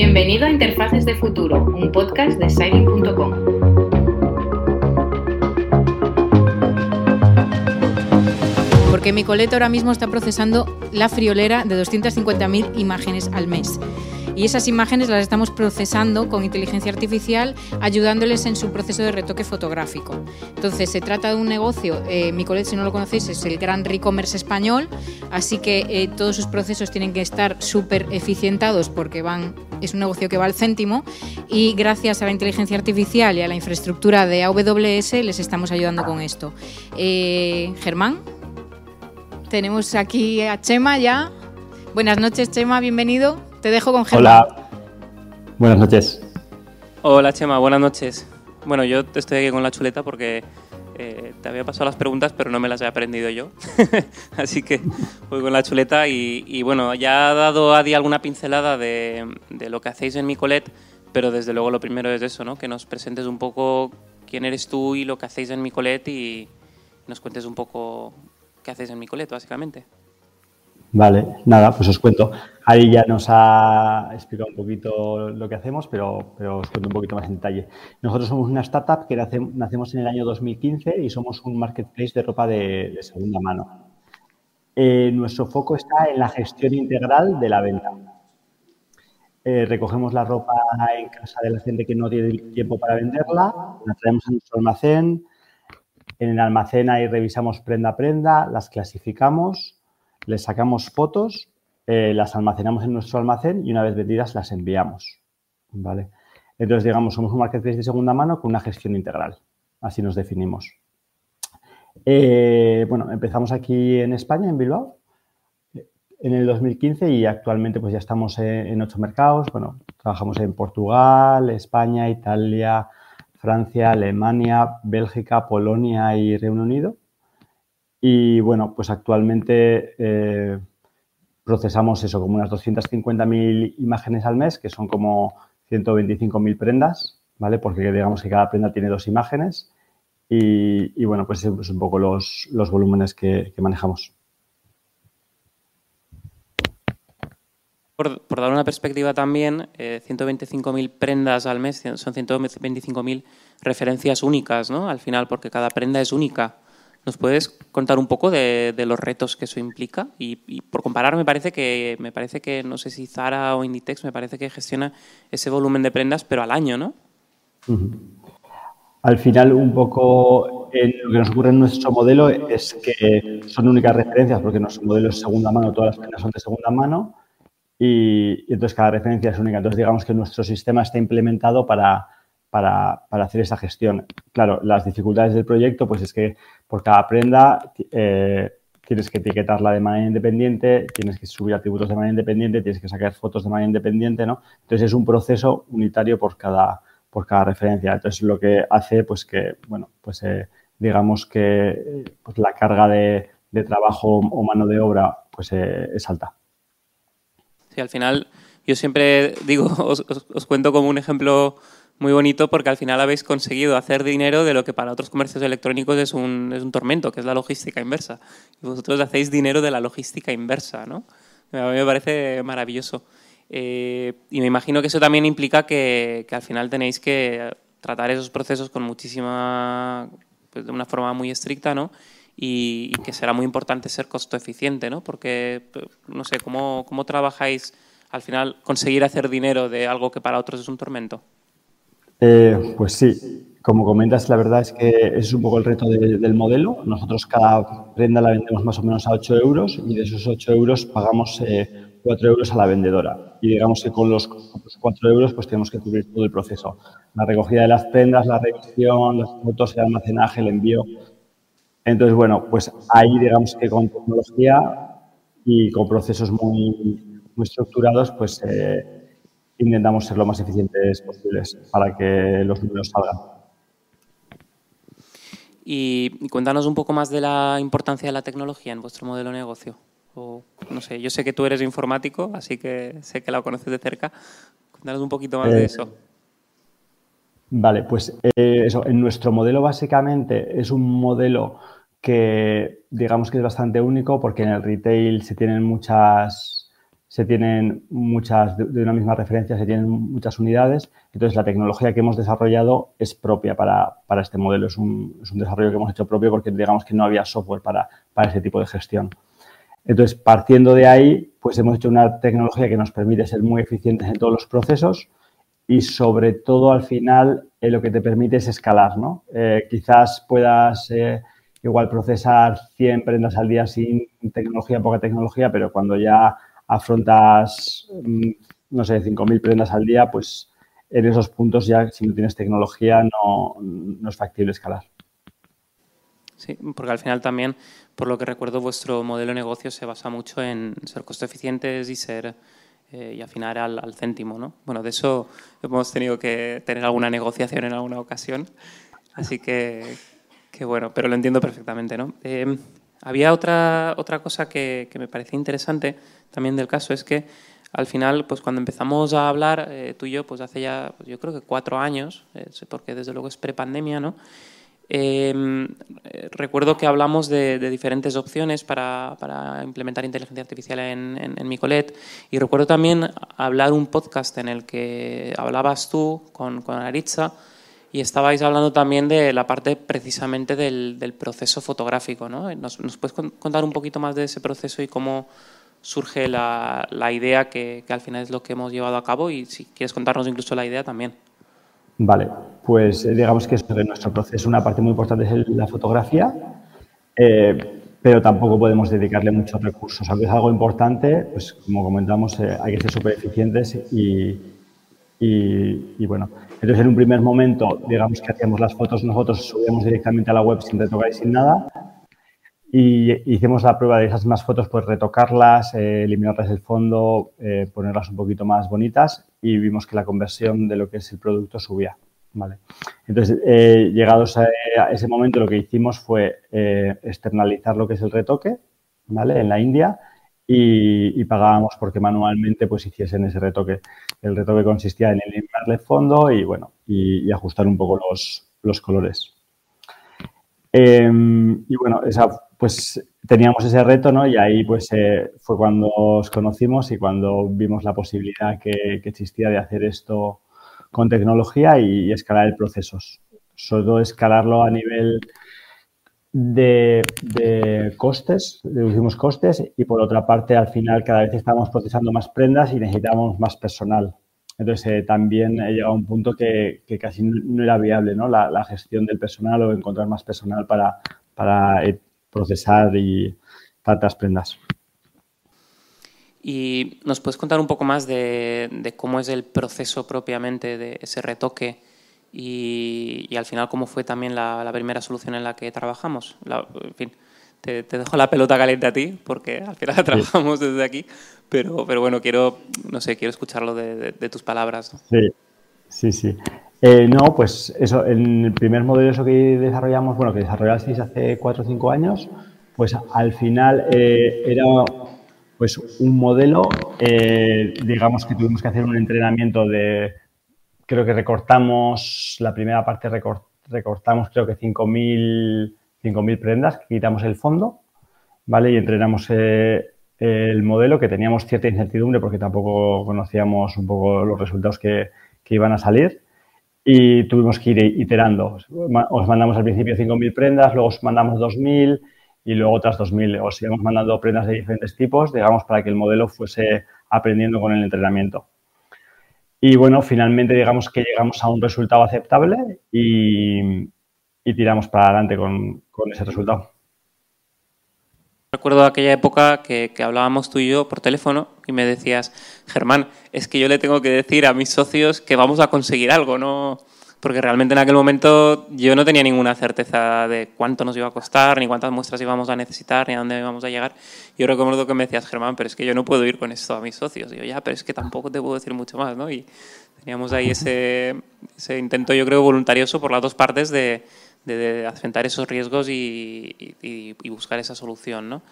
Bienvenido a Interfaces de Futuro, un podcast de Siling.com. Porque mi coleto ahora mismo está procesando la friolera de 250.000 imágenes al mes y esas imágenes las estamos procesando con inteligencia artificial, ayudándoles en su proceso de retoque fotográfico. Entonces, se trata de un negocio, eh, Micolet, si no lo conocéis, es el gran e-commerce español, así que eh, todos sus procesos tienen que estar súper eficientados porque van, es un negocio que va al céntimo y gracias a la inteligencia artificial y a la infraestructura de AWS les estamos ayudando con esto. Eh, Germán, tenemos aquí a Chema ya. Buenas noches, Chema, bienvenido. Te dejo con Gemma. Hola. Buenas noches. Hola, Chema. Buenas noches. Bueno, yo estoy aquí con la chuleta porque eh, te había pasado las preguntas, pero no me las he aprendido yo. Así que voy con la chuleta y, bueno, ya ha dado Adi alguna pincelada de, lo que hacéis en Micolet, pero desde luego lo primero es eso, ¿no? Que nos presentes un poco quién eres tú y lo que hacéis en Micolet y nos cuentes un poco qué hacéis en Micolet, básicamente. Vale, nada, pues os cuento. Ahí ya nos ha explicado un poquito lo que hacemos, pero, pero, os cuento un poquito más en detalle. Nosotros somos una startup que nacemos en el año 2015 y somos un marketplace de ropa de, segunda mano. Eh, nuestro foco está en la gestión integral de la venta. Eh, recogemos la ropa en casa de la gente que no tiene tiempo para venderla, la traemos a nuestro almacén. En el almacén ahí revisamos prenda a prenda, las clasificamos les sacamos fotos, eh, las almacenamos en nuestro almacén y una vez vendidas las enviamos. ¿vale? Entonces, digamos, somos un marketplace de segunda mano con una gestión integral. Así nos definimos. Eh, bueno, empezamos aquí en España, en Bilbao, en el 2015 y actualmente pues ya estamos en, ocho mercados. Bueno, trabajamos en Portugal, España, Italia, Francia, Alemania, Bélgica, Polonia y Reino Unido. Y bueno, pues actualmente eh, procesamos eso, como unas 250.000 imágenes al mes, que son como 125.000 prendas, ¿vale? Porque digamos que cada prenda tiene dos imágenes. Y, bueno, pues es un poco los, volúmenes que, manejamos. Por, dar una perspectiva también, 125.000 eh, prendas al mes son 125.000 referencias únicas, ¿no? Al final, porque cada prenda es única. ¿Nos puedes contar un poco de, los retos que eso implica? Y, por comparar, me parece que me parece que no sé si Zara o Inditex me parece que gestiona ese volumen de prendas, pero al año, ¿no? Al final, un poco lo que nos ocurre en nuestro modelo es que son únicas referencias, porque nuestro modelo es segunda mano, todas las prendas son de segunda mano, y entonces cada referencia es única. Entonces, digamos que nuestro sistema está implementado para para, hacer esa gestión. Claro, las dificultades del proyecto, pues es que por cada prenda eh, tienes que etiquetarla de manera independiente, tienes que subir atributos de manera independiente, tienes que sacar fotos de manera independiente, ¿no? Entonces es un proceso unitario por cada, por cada referencia. Entonces lo que hace, pues que, bueno, pues eh, digamos que pues, la carga de, trabajo o mano de obra, pues eh, es alta. Sí, al final yo siempre digo, os cuento como un ejemplo muy bonito porque al final habéis conseguido hacer dinero de lo que para otros comercios electrónicos es un, es un tormento, que es la logística inversa. Y vosotros hacéis dinero de la logística inversa, ¿no? A mí me parece maravilloso. Eh, y me imagino que eso también implica que, que, al final tenéis que tratar esos procesos con muchísima, pues de una forma muy estricta, ¿no? Y, que será muy importante ser costo eficiente, ¿no? Porque, no sé, ¿cómo, ¿cómo trabajáis al final conseguir hacer dinero de algo que para otros es un tormento? Eh, pues sí, como comentas, la verdad es que es un poco el reto del modelo. Nosotros cada prenda la vendemos más o menos a 8 euros y de esos 8 euros pagamos 4 eh, euros a la vendedora. Y digamos que con los 4 euros pues tenemos que cubrir todo el proceso. La recogida de las prendas, la revisión, las fotos, el almacenaje, el envío. Entonces, bueno, pues ahí digamos que con tecnología y con procesos muy, muy estructurados, pues... Eh, intentamos ser lo más eficientes posibles para que los números salgan. Y cuéntanos un poco más de la importancia de la tecnología en vuestro modelo de negocio. O, no sé, yo sé que tú eres informático, así que sé que la conoces de cerca. Cuéntanos un poquito más de eh, eso. Vale, pues eh, eso, en nuestro modelo básicamente es un modelo que digamos que es bastante único porque en el retail se tienen muchas se tienen muchas, de una misma referencia, se tienen muchas unidades. Entonces, la tecnología que hemos desarrollado es propia para, este modelo. Es un, es un, desarrollo que hemos hecho propio porque digamos que no había software para, para ese tipo de gestión. Entonces, partiendo de ahí, pues hemos hecho una tecnología que nos permite ser muy eficientes en todos los procesos y sobre todo al final eh, lo que te permite es escalar, ¿no? Eh, quizás puedas eh, igual procesar 100 prendas al día sin tecnología, poca tecnología, pero cuando ya afrontas, mm, no sé, 5.000 prendas al día, pues en esos puntos ya si no tienes tecnología no, no es factible escalar. Sí, porque al final también, por lo que recuerdo, vuestro modelo de negocio se basa mucho en ser costo eficientes y ser eh, y afinar al, al, céntimo, ¿no? Bueno, de eso hemos tenido que tener alguna negociación en alguna ocasión, así que, que bueno, pero lo entiendo perfectamente, ¿no? Eh, había otra, otra cosa que, que, me parecía interesante también del caso, es que al final, pues cuando empezamos a hablar, eh, tú y yo, pues hace ya, pues yo creo que cuatro años, porque desde luego es prepandemia, ¿no? Em, eh, recuerdo que hablamos de, diferentes opciones para, para, implementar inteligencia artificial en, en, en, Micolet y recuerdo también hablar un podcast en el que hablabas tú con, con Aritza y estabais hablando también de la parte precisamente del, del proceso fotográfico. ¿no? ¿Nos, ¿Nos, puedes contar un poquito más de ese proceso y cómo surge la, la idea que, que al final es lo que hemos llevado a cabo y si quieres contarnos incluso la idea también? Vale, pues eh, digamos que de nuestro proceso, una parte muy importante es la fotografía, eh, pero tampoco podemos dedicarle muchos recursos. Aunque es algo importante, pues como comentamos, eh, hay que ser súper eficientes y, y, bueno. Entonces, en un primer momento, digamos que hacíamos las fotos nosotros, subíamos directamente a la web sin retocar y sin nada. Y hicimos la prueba de esas más fotos, pues retocarlas, eh, eliminarlas del fondo, eh, ponerlas un poquito más bonitas y vimos que la conversión de lo que es el producto subía. ¿vale? Entonces, eh, llegados a, a, ese momento, lo que hicimos fue externalizar lo que es el retoque ¿vale? en la India y, pagábamos porque manualmente pues hiciesen ese retoque. El retoque consistía en eliminarle el fondo y, bueno, y, ajustar un poco los, los colores. Eh, y bueno, esa, pues teníamos ese reto, ¿no? Y ahí pues eh, fue cuando os conocimos y cuando vimos la posibilidad que, existía de hacer esto con tecnología y, escalar el procesos. Solo escalarlo a nivel de, costes, reducimos costes y por otra parte al final cada vez estamos procesando más prendas y necesitamos más personal. Entonces, eh, también he llegado a un punto que, que casi no era viable ¿no? La, gestión del personal o encontrar más personal para, para eh, procesar y tantas prendas. ¿Y nos puedes contar un poco más de cómo es el proceso propiamente de ese retoque y, y al final cómo fue también la, la, primera solución en la que trabajamos? La, en fin, te, te, dejo la pelota caliente a ti porque al final sí. trabajamos desde aquí, pero, pero bueno, quiero, no sé, quiero escucharlo de, de, de tus palabras. ¿no? Sí, sí, sí. Eh, no, pues eso, en el primer modelo eso que desarrollamos, bueno, que desarrollasteis hace cuatro o cinco años, pues al final eh, era pues un modelo, eh, digamos que tuvimos que hacer un entrenamiento de, creo que recortamos, la primera parte recort, recortamos creo que 5.000 prendas, quitamos el fondo, ¿vale? Y entrenamos eh, el modelo, que teníamos cierta incertidumbre porque tampoco conocíamos un poco los resultados que, que iban a salir y tuvimos que ir iterando. Os mandamos al principio 5.000 prendas, luego os mandamos 2.000 y luego otras 2.000. Os íbamos mandando prendas de diferentes tipos, digamos, para que el modelo fuese aprendiendo con el entrenamiento. Y bueno, finalmente digamos que llegamos a un resultado aceptable y, tiramos para adelante con, ese resultado. Recuerdo aquella época que, hablábamos tú y yo por teléfono y me decías, Germán, es que yo le tengo que decir a mis socios que vamos a conseguir algo, ¿no? Porque realmente en aquel momento yo no tenía ninguna certeza de cuánto nos iba a costar, ni cuántas muestras íbamos a necesitar, ni a dónde íbamos a llegar. Yo recuerdo que me decías, Germán, pero es que yo no puedo ir con esto a mis socios. Y yo, ya, pero es que tampoco te puedo decir mucho más, ¿no? Y teníamos ahí ese, ese intento, yo creo, voluntarioso por las dos partes de, de, de afrontar esos riesgos y, y, y, buscar esa solución. ¿no?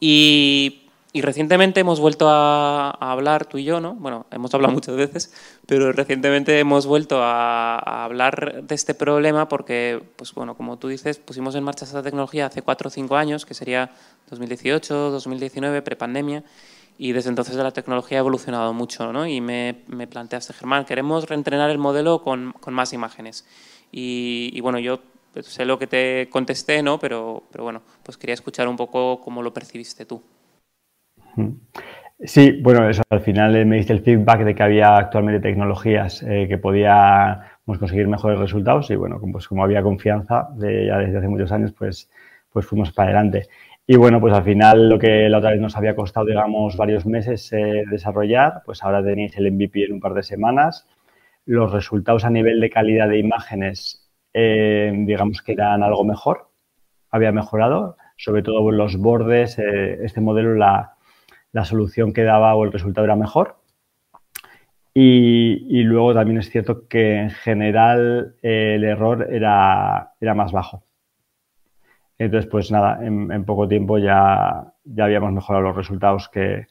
Y, y, recientemente hemos vuelto a, a, hablar tú y yo, ¿no? bueno, hemos hablado muchas veces, pero recientemente hemos vuelto a, a, hablar de este problema porque, pues bueno, como tú dices, pusimos en marcha esta tecnología hace cuatro o cinco años, que sería 2018, 2019, prepandemia, Y desde entonces la tecnología ha evolucionado mucho, ¿no? Y me, me planteaste, Germán, queremos reentrenar el modelo con, con más imágenes. Y, y, bueno, yo sé lo que te contesté, ¿no? Pero, pero bueno, pues quería escuchar un poco cómo lo percibiste tú. Sí, bueno, eso al final me diste el feedback de que había actualmente tecnologías eh, que podíamos conseguir mejores resultados y bueno, pues como había confianza de, ya desde hace muchos años, pues, pues fuimos para adelante. Y bueno, pues al final lo que la otra vez nos había costado, digamos, varios meses eh, desarrollar, pues ahora tenéis el MVP en un par de semanas. Los resultados a nivel de calidad de imágenes, eh, digamos que eran algo mejor, había mejorado, sobre todo los bordes, este modelo la la solución que daba o el resultado era mejor. Y, luego también es cierto que en general eh, el error era, era más bajo. Entonces, pues nada, en, poco tiempo ya, ya habíamos mejorado los resultados que,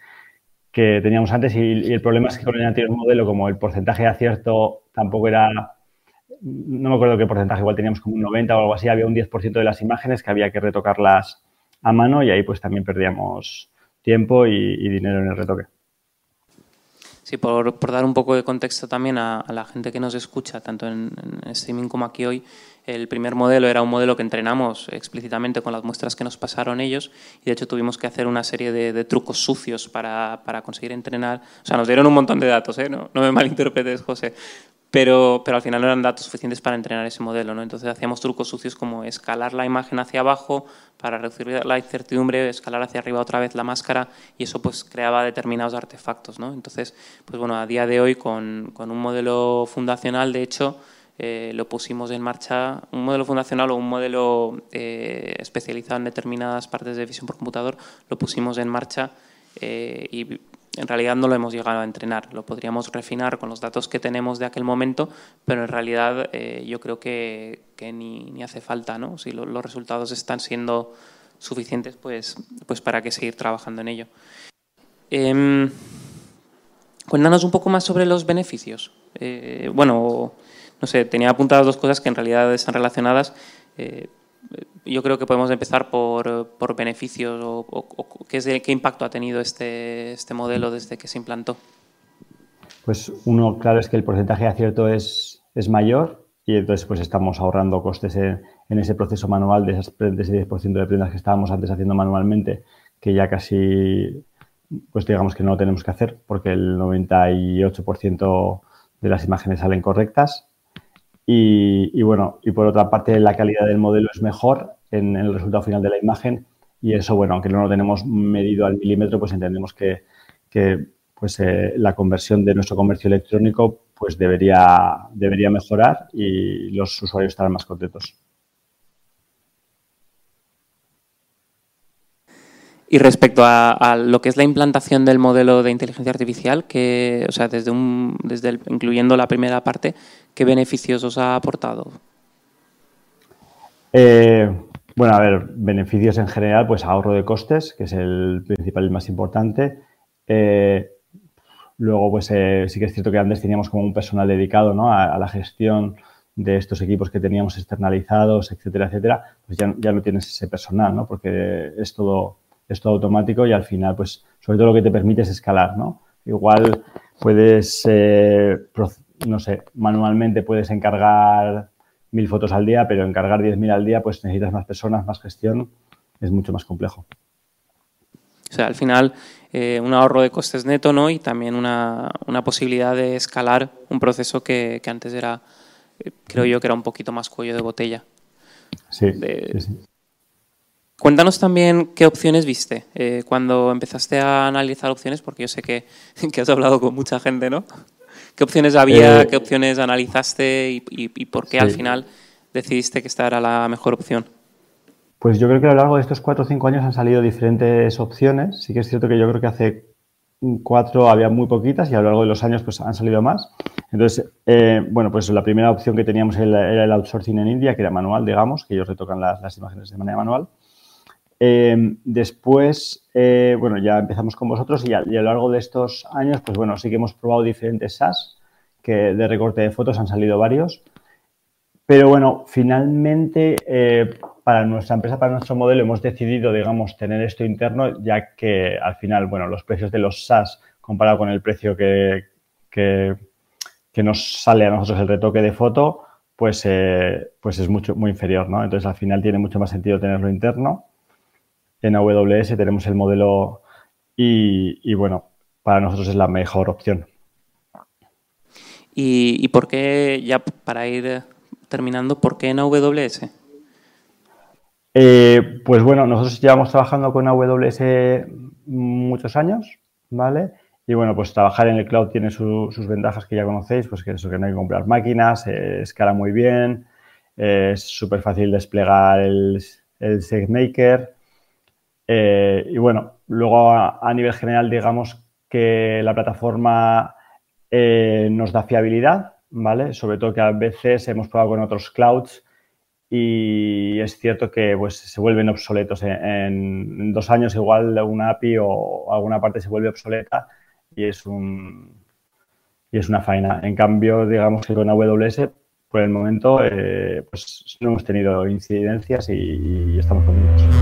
teníamos antes y, el problema es que con el anterior modelo, como el porcentaje de acierto tampoco era, no me acuerdo qué porcentaje, igual teníamos como un 90 o algo así, había un 10% de las imágenes que había que retocarlas a mano y ahí pues también perdíamos, tiempo y, dinero en el retoque. Sí, por, dar un poco de contexto también a, la gente que nos escucha, tanto en, streaming como aquí hoy, el primer modelo era un modelo que entrenamos explícitamente con las muestras que nos pasaron ellos y de hecho tuvimos que hacer una serie de, trucos sucios para, para, conseguir entrenar. O sea, nos dieron un montón de datos, ¿eh? no, me malinterpretes, José, pero, pero al final no eran datos suficientes para entrenar ese modelo. ¿no? Entonces hacíamos trucos sucios como escalar la imagen hacia abajo para reducir la incertidumbre, escalar hacia arriba otra vez la máscara y eso pues creaba determinados artefactos. ¿no? Entonces, pues bueno, a día de hoy con, con un modelo fundacional, de hecho, eh, lo pusimos en marcha, un modelo fundacional o un modelo eh, especializado en determinadas partes de visión por computador, lo pusimos en marcha eh, y en realidad no lo hemos llegado a entrenar. Lo podríamos refinar con los datos que tenemos de aquel momento, pero en realidad yo creo que, ni, hace falta. ¿no? Si los resultados están siendo suficientes, pues, pues para qué seguir trabajando en ello. Eh, cuéntanos un poco más sobre los beneficios. Bueno, no sé, tenía apuntadas dos cosas que en realidad están relacionadas. Eh, yo creo que podemos empezar por, por beneficios o, qué, impacto ha tenido este, este modelo desde que se implantó. Pues uno, claro, es que el porcentaje de acierto es, es mayor y entonces pues estamos ahorrando costes en, ese proceso manual de, esas, de ese 10% de prendas que estábamos antes haciendo manualmente, que ya casi, pues digamos que no lo tenemos que hacer porque el 98% de las imágenes salen correctas y, bueno, y por otra parte la calidad del modelo es mejor en, el resultado final de la imagen y eso, bueno, aunque no lo tenemos medido al milímetro, pues entendemos que, pues, eh, la conversión de nuestro comercio electrónico pues debería, debería mejorar y los usuarios estarán más contentos. Y respecto a, lo que es la implantación del modelo de inteligencia artificial, que, o sea, desde un, desde incluyendo la primera parte, ¿qué beneficios os ha aportado? Eh, bueno, a ver, beneficios en general, pues ahorro de costes, que es el principal y más importante. Eh, luego, pues eh, sí que es cierto que antes teníamos como un personal dedicado ¿no? a, la gestión de estos equipos que teníamos externalizados, etcétera, etcétera, pues ya, ya no tienes ese personal, ¿no? Porque es todo es todo automático y al final, pues, sobre todo lo que te permite es escalar, ¿no? Igual puedes, eh, no sé, manualmente puedes encargar mil fotos al día, pero encargar diez mil al día, pues necesitas más personas, más gestión, es mucho más complejo. O sea, al final, eh, un ahorro de costes neto, ¿no? Y también una, posibilidad de escalar un proceso que, antes era, eh, creo yo, que era un poquito más cuello de botella. sí, sí. Cuéntanos también qué opciones viste eh, cuando empezaste a analizar opciones, porque yo sé que, has hablado con mucha gente, ¿no? ¿Qué opciones había, eh, qué opciones analizaste y, por qué al final decidiste que esta era la mejor opción? Pues yo creo que a lo largo de estos cuatro o cinco años han salido diferentes opciones. Sí que es cierto que yo creo que hace cuatro había muy poquitas y a lo largo de los años pues han salido más. Entonces, eh, bueno, pues la primera opción que teníamos era el outsourcing en India, que era manual, digamos, que ellos retocan las, las imágenes de manera manual. Eh, después, eh, bueno, ya empezamos con vosotros y a, lo largo de estos años, pues bueno, sí que hemos probado diferentes SaaS, que de recorte de fotos han salido varios. Pero bueno, finalmente, eh, para nuestra empresa, para nuestro modelo, hemos decidido, digamos, tener esto interno, ya que al final, bueno, los precios de los SaaS comparado con el precio que, que, nos sale a nosotros el retoque de foto, pues, eh, pues es mucho, muy inferior, ¿no? Entonces, al final tiene mucho más sentido tenerlo interno. En AWS tenemos el modelo y, y bueno, para nosotros es la mejor opción. ¿Y, ¿Y, por qué, ya para ir terminando, por qué en AWS? Eh, pues bueno, nosotros llevamos trabajando con AWS muchos años, ¿vale? Y bueno, pues trabajar en el cloud tiene sus ventajas que ya conocéis, pues que eso que no hay que comprar máquinas, eh, escala muy bien, eh, es súper fácil desplegar el, el SageMaker. Y bueno, luego a, nivel general digamos que la plataforma nos da fiabilidad, ¿vale? Sobre todo que a veces hemos probado con otros clouds y es cierto que pues, se vuelven obsoletos. En, dos años igual una API o alguna parte se vuelve obsoleta y es, un, y es una faena. En cambio, digamos que con AWS, por el momento, eh, pues no hemos tenido incidencias y, y estamos contentos.